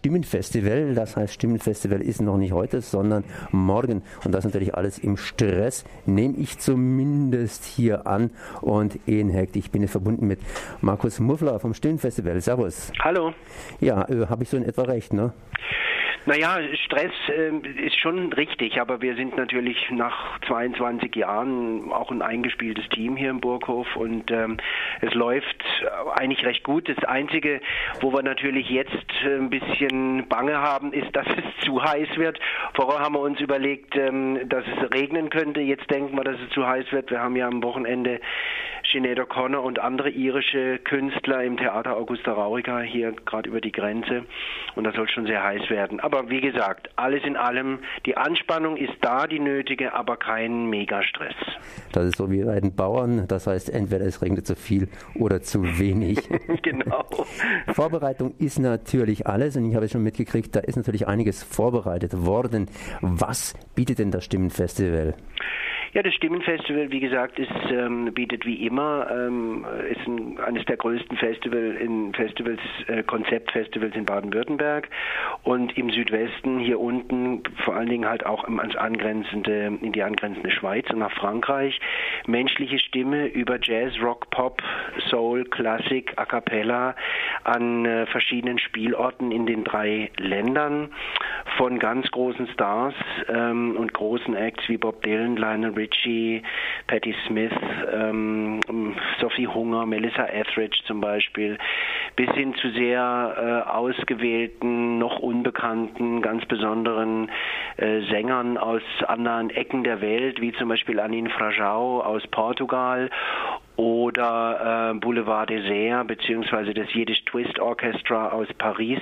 Stimmenfestival. Das heißt, Stimmenfestival ist noch nicht heute, sondern morgen. Und das natürlich alles im Stress, nehme ich zumindest hier an. Und Ehenhekt, ich bin jetzt verbunden mit Markus Muffler vom Stimmenfestival. Servus. Hallo. Ja, äh, habe ich so in etwa recht, ne? Naja, Stress äh, ist schon richtig, aber wir sind natürlich nach 22 Jahren auch ein eingespieltes Team hier im Burghof und ähm, es läuft eigentlich recht gut. Das Einzige, wo wir natürlich jetzt ein bisschen Bange haben, ist, dass es zu heiß wird. Vorher haben wir uns überlegt, ähm, dass es regnen könnte. Jetzt denken wir, dass es zu heiß wird. Wir haben ja am Wochenende Sinead O'Connor und andere irische Künstler im Theater Augusta Raurica hier gerade über die Grenze und das soll schon sehr heiß werden. Aber wie gesagt, alles in allem, die Anspannung ist da, die nötige, aber kein Megastress. Das ist so wie bei den Bauern, das heißt entweder es regnet zu viel oder zu wenig. genau. Vorbereitung ist natürlich alles und ich habe schon mitgekriegt, da ist natürlich einiges vorbereitet worden. Was bietet denn das Stimmenfestival? Ja, das Stimmenfestival, wie gesagt, ist, ähm, bietet wie immer, ähm, ist ein, eines der größten Festival in Festivals, äh, Konzeptfestivals in Baden-Württemberg und im Südwesten hier unten vor allen Dingen halt auch ans angrenzende, in die angrenzende Schweiz und nach Frankreich. Menschliche Stimme über Jazz, Rock, Pop, Soul, Klassik, A Cappella an äh, verschiedenen Spielorten in den drei Ländern von ganz großen Stars ähm, und großen Acts wie Bob Dylan, Lionel Richie, Patti Smith, ähm, Sophie Hunger, Melissa Etheridge zum Beispiel, bis hin zu sehr äh, ausgewählten, noch unbekannten, ganz besonderen äh, Sängern aus anderen Ecken der Welt, wie zum Beispiel Anin Frajau aus Portugal oder äh, Boulevard Désert beziehungsweise das Yiddish Twist Orchestra aus Paris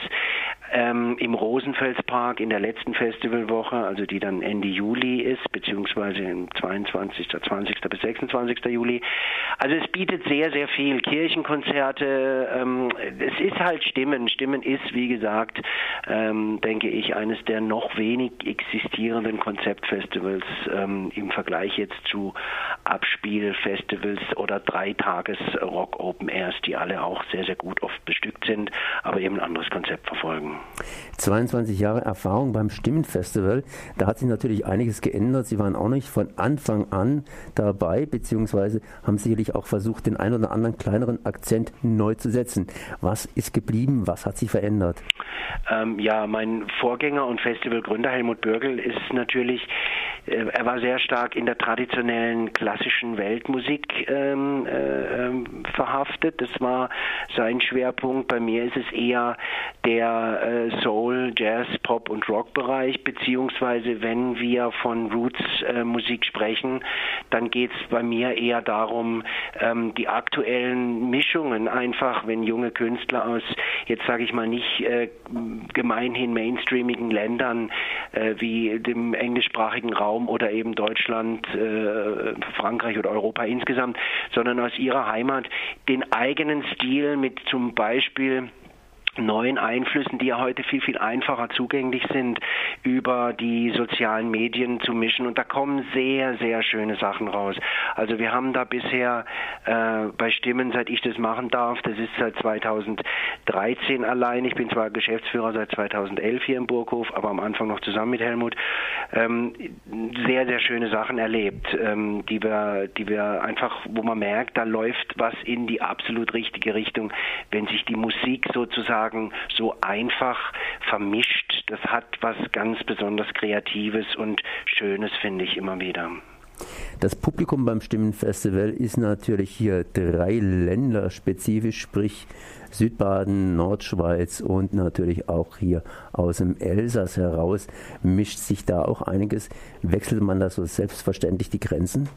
ähm, im Rosenfelspark in der letzten Festivalwoche, also die dann Ende Juli ist, beziehungsweise im 22., 20. bis 26. Juli. Also es bietet sehr, sehr viel. Kirchenkonzerte, ähm, es ist halt Stimmen. Stimmen ist, wie gesagt, ähm, denke ich, eines der noch wenig existierenden Konzeptfestivals ähm, im Vergleich jetzt zu Abspielfestivals oder Dreitages-Rock Open Airs, die alle auch sehr, sehr gut oft bestückt sind, aber eben ein anderes Konzept verfolgen. 22 Jahre Erfahrung beim Stimmenfestival. Da hat sich natürlich einiges geändert. Sie waren auch nicht von Anfang an dabei, beziehungsweise haben sicherlich auch versucht, den einen oder anderen kleineren Akzent neu zu setzen. Was ist geblieben? Was hat sich verändert? Ähm, ja, mein Vorgänger und Festivalgründer Helmut Bürgel ist natürlich, äh, er war sehr stark in der traditionellen klassischen Weltmusik ähm, äh, ähm, verhaftet. Das war sein Schwerpunkt. Bei mir ist es eher der äh, Soul, Jazz, Pop und Rock-Bereich, beziehungsweise wenn wir von Roots-Musik äh, sprechen, dann geht es bei mir eher darum, ähm, die aktuellen Mischungen einfach, wenn junge Künstler aus, jetzt sage ich mal nicht äh, gemeinhin mainstreamigen Ländern äh, wie dem englischsprachigen Raum oder eben Deutschland, äh, Frankreich oder Europa insgesamt, sondern aus ihrer Heimat den eigenen Stil mit zum Beispiel neuen Einflüssen, die ja heute viel, viel einfacher zugänglich sind, über die sozialen Medien zu mischen. Und da kommen sehr, sehr schöne Sachen raus. Also wir haben da bisher äh, bei Stimmen, seit ich das machen darf, das ist seit 2013 allein. Ich bin zwar Geschäftsführer seit 2011 hier im Burghof, aber am Anfang noch zusammen mit Helmut, ähm, sehr, sehr schöne Sachen erlebt, ähm, die wir, die wir einfach, wo man merkt, da läuft was in die absolut richtige Richtung, wenn sich die Musik sozusagen sagen, so einfach vermischt. Das hat was ganz besonders Kreatives und Schönes, finde ich immer wieder. Das Publikum beim Stimmenfestival ist natürlich hier drei Länder spezifisch, sprich Südbaden, Nordschweiz und natürlich auch hier aus dem Elsass heraus. Mischt sich da auch einiges? Wechselt man da so selbstverständlich die Grenzen?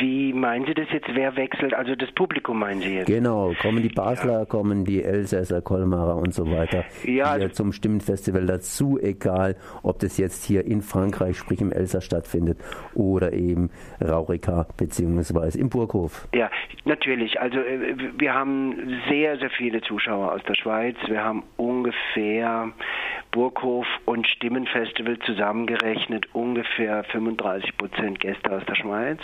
Wie meinen Sie das jetzt? Wer wechselt? Also das Publikum meinen Sie jetzt? Genau, kommen die Basler, ja. kommen die Elsässer, Kolmarer und so weiter ja, also zum Stimmenfestival dazu, egal ob das jetzt hier in Frankreich, sprich im Elsass stattfindet oder eben Raurika beziehungsweise im Burghof. Ja, natürlich. Also äh, wir haben sehr, sehr viele Zuschauer aus der Schweiz. Wir haben ungefähr Burghof und Stimmenfestival zusammengerechnet ungefähr 35 Prozent Gäste aus der Schweiz.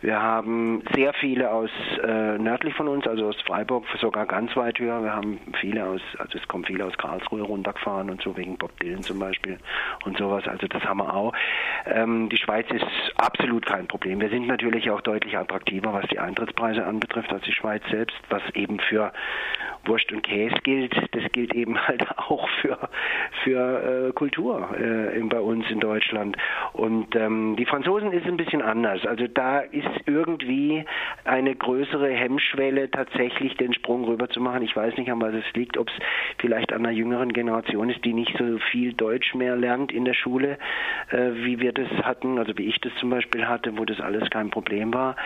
Wir haben sehr viele aus äh, nördlich von uns, also aus Freiburg, sogar ganz weit höher. Wir haben viele aus, also es kommen viele aus Karlsruhe runtergefahren und so wegen Bob Dylan zum Beispiel und sowas. Also das haben wir auch. Ähm, die Schweiz ist absolut kein Problem. Wir sind natürlich auch deutlich attraktiver, was die Eintrittspreise anbetrifft, als die Schweiz selbst, was eben für Wurst und Käse gilt. Das gilt eben halt auch für für äh, Kultur äh, bei uns in Deutschland. Und ähm, die Franzosen ist ein bisschen anders. Also da ist irgendwie eine größere Hemmschwelle, tatsächlich den Sprung rüber zu machen. Ich weiß nicht, an was es liegt, ob es vielleicht an einer jüngeren Generation ist, die nicht so viel Deutsch mehr lernt in der Schule, äh, wie wir das hatten, also wie ich das zum Beispiel hatte, wo das alles kein Problem war.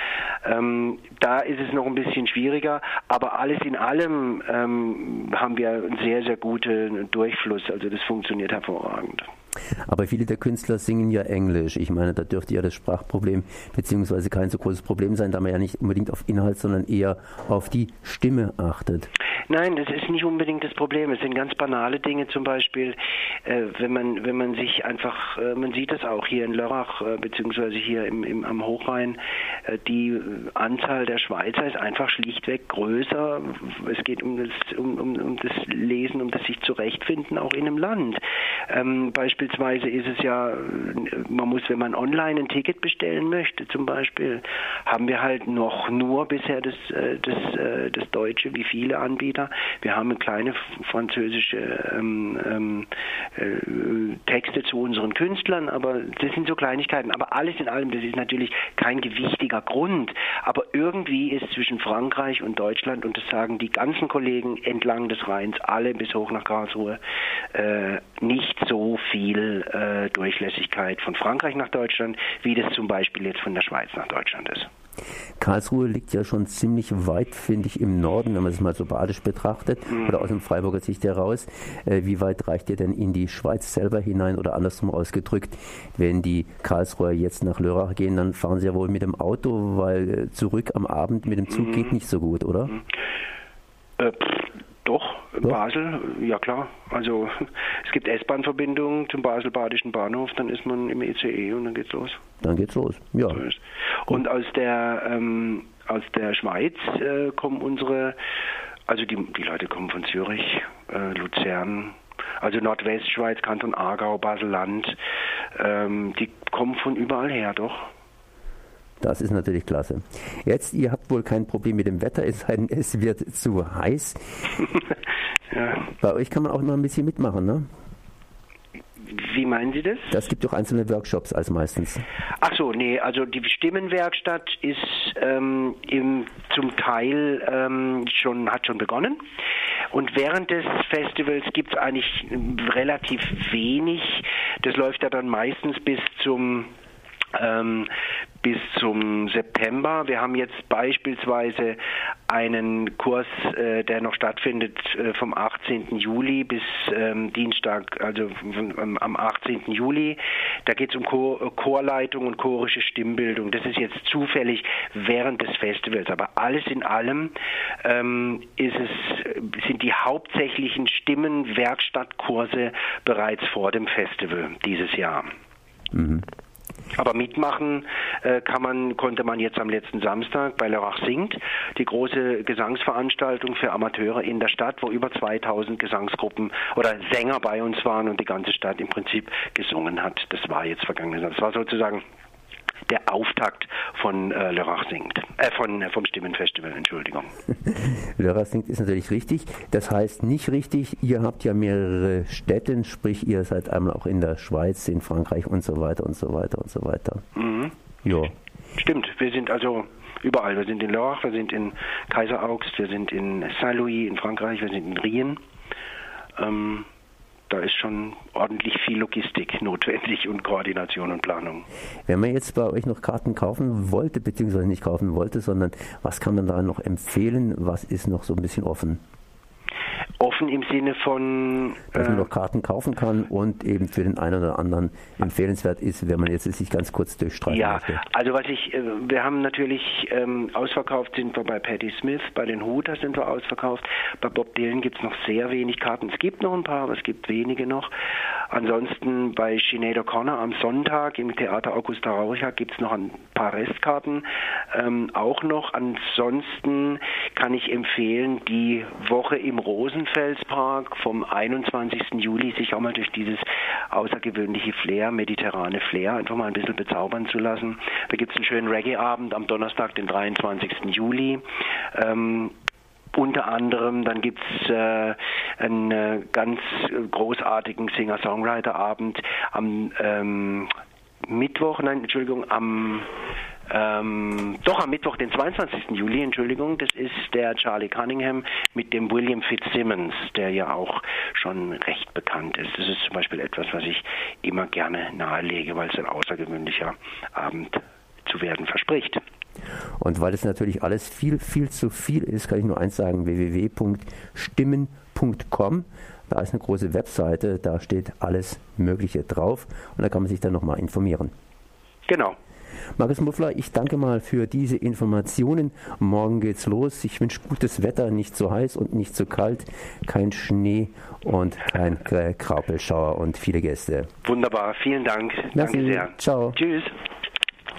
Ähm, da ist es noch ein bisschen schwieriger, aber alles in allem ähm, haben wir einen sehr, sehr guten Durchfluss. Also das funktioniert hervorragend. Aber viele der Künstler singen ja Englisch. Ich meine, da dürfte ja das Sprachproblem beziehungsweise kein so großes Problem sein, da man ja nicht unbedingt auf Inhalt, sondern eher auf die Stimme achtet. Nein, das ist nicht unbedingt das Problem. Es sind ganz banale Dinge, zum Beispiel, äh, wenn man wenn man sich einfach, äh, man sieht das auch hier in Lörrach äh, beziehungsweise hier im, im, am Hochrhein, äh, die Anzahl der Schweizer ist einfach schlichtweg größer. Es geht um das um, um, um das Lesen, um das sich zurechtfinden auch in einem Land. Ähm, beispielsweise ist es ja, man muss, wenn man online ein Ticket bestellen möchte, zum Beispiel, haben wir halt noch nur bisher das äh, das äh, das Deutsche, wie viele Anbieter Anbieter. Wir haben kleine französische ähm, ähm, äh, Texte zu unseren Künstlern, aber das sind so Kleinigkeiten. Aber alles in allem, das ist natürlich kein gewichtiger Grund. Aber irgendwie ist zwischen Frankreich und Deutschland, und das sagen die ganzen Kollegen entlang des Rheins, alle bis hoch nach Karlsruhe, äh, nicht so viel äh, Durchlässigkeit von Frankreich nach Deutschland, wie das zum Beispiel jetzt von der Schweiz nach Deutschland ist. Karlsruhe liegt ja schon ziemlich weit, finde ich, im Norden, wenn man es mal so badisch betrachtet, mhm. oder aus dem Freiburger Sicht heraus. Äh, wie weit reicht ihr denn in die Schweiz selber hinein oder andersrum ausgedrückt, wenn die Karlsruher jetzt nach Lörrach gehen, dann fahren sie ja wohl mit dem Auto, weil äh, zurück am Abend mit dem Zug mhm. geht nicht so gut, oder? Doch, ja. Basel, ja klar. Also es gibt S-Bahn-Verbindungen zum Basel-Badischen Bahnhof, dann ist man im ECE e und dann geht's los. Dann geht's los, ja. Und aus der ähm, aus der Schweiz äh, kommen unsere, also die, die Leute kommen von Zürich, äh, Luzern, also Nordwestschweiz, Kanton Aargau, Basel-Land, ähm, die kommen von überall her, doch. Das ist natürlich klasse. Jetzt, ihr habt wohl kein Problem mit dem Wetter, es sei denn, es wird zu heiß. ja. Bei euch kann man auch immer ein bisschen mitmachen, ne? Wie meinen Sie das? Das gibt doch einzelne Workshops als meistens. Ach so, nee, also die Stimmenwerkstatt ist ähm, im, zum Teil ähm, schon, hat schon begonnen. Und während des Festivals gibt es eigentlich relativ wenig. Das läuft ja dann meistens bis zum ähm, bis zum September. Wir haben jetzt beispielsweise einen Kurs, äh, der noch stattfindet äh, vom 18. Juli bis ähm, Dienstag, also ähm, am 18. Juli. Da geht es um Chor Chorleitung und chorische Stimmbildung. Das ist jetzt zufällig während des Festivals. Aber alles in allem ähm, ist es, sind die hauptsächlichen Stimmenwerkstattkurse bereits vor dem Festival dieses Jahr. Mhm. Aber mitmachen äh, kann man, konnte man jetzt am letzten Samstag bei Lörrach singt, die große Gesangsveranstaltung für Amateure in der Stadt, wo über 2000 Gesangsgruppen oder Sänger bei uns waren und die ganze Stadt im Prinzip gesungen hat. Das war jetzt vergangen. Das war sozusagen der Auftakt von äh, Lörrach singt, äh, von, vom Stimmenfestival, Entschuldigung. Lörrach singt ist natürlich richtig. Das heißt nicht richtig, ihr habt ja mehrere Städte, sprich ihr seid einmal auch in der Schweiz, in Frankreich und so weiter und so weiter und so weiter. Mhm. Ja. Stimmt, wir sind also überall. Wir sind in Lörrach, wir sind in Kaiseraugst, wir sind in Saint-Louis in Frankreich, wir sind in Rien. Ähm, da ist schon ordentlich viel Logistik notwendig und Koordination und Planung. Wenn man jetzt bei euch noch Karten kaufen wollte, beziehungsweise nicht kaufen wollte, sondern was kann man da noch empfehlen? Was ist noch so ein bisschen offen? Offen im Sinne von. Dass man äh, noch Karten kaufen kann und eben für den einen oder anderen empfehlenswert ist, wenn man jetzt sich ganz kurz durchstreichen ja, möchte. Also was ich, äh, wir haben natürlich ähm, ausverkauft sind wir bei Patti Smith, bei den Hooters sind wir ausverkauft. Bei Bob Dylan gibt es noch sehr wenig Karten. Es gibt noch ein paar, aber es gibt wenige noch. Ansonsten bei Sinead O'Connor am Sonntag im Theater Augusta Rauricha gibt es noch ein paar Restkarten. Ähm, auch noch. Ansonsten kann ich empfehlen, die Woche im Rosenfelspark vom 21. Juli sich auch mal durch dieses außergewöhnliche Flair, mediterrane Flair, einfach mal ein bisschen bezaubern zu lassen. Da gibt es einen schönen Reggae-Abend am Donnerstag, den 23. Juli. Ähm, unter anderem, dann gibt es äh, einen äh, ganz großartigen Singer-Songwriter-Abend am ähm, Mittwoch, nein, Entschuldigung, am ähm, doch am Mittwoch, den 22. Juli, Entschuldigung, das ist der Charlie Cunningham mit dem William Fitzsimmons, der ja auch schon recht bekannt ist. Das ist zum Beispiel etwas, was ich immer gerne nahelege, weil es ein außergewöhnlicher Abend zu werden verspricht. Und weil es natürlich alles viel, viel zu viel ist, kann ich nur eins sagen, www.stimmen.com. Da ist eine große Webseite, da steht alles Mögliche drauf und da kann man sich dann nochmal informieren. Genau. Markus Muffler, ich danke mal für diese Informationen. Morgen geht's los. Ich wünsche gutes Wetter, nicht zu heiß und nicht zu kalt, kein Schnee und kein Kraupelschauer und viele Gäste. Wunderbar, vielen Dank. Merci. Danke sehr. Ciao. Tschüss.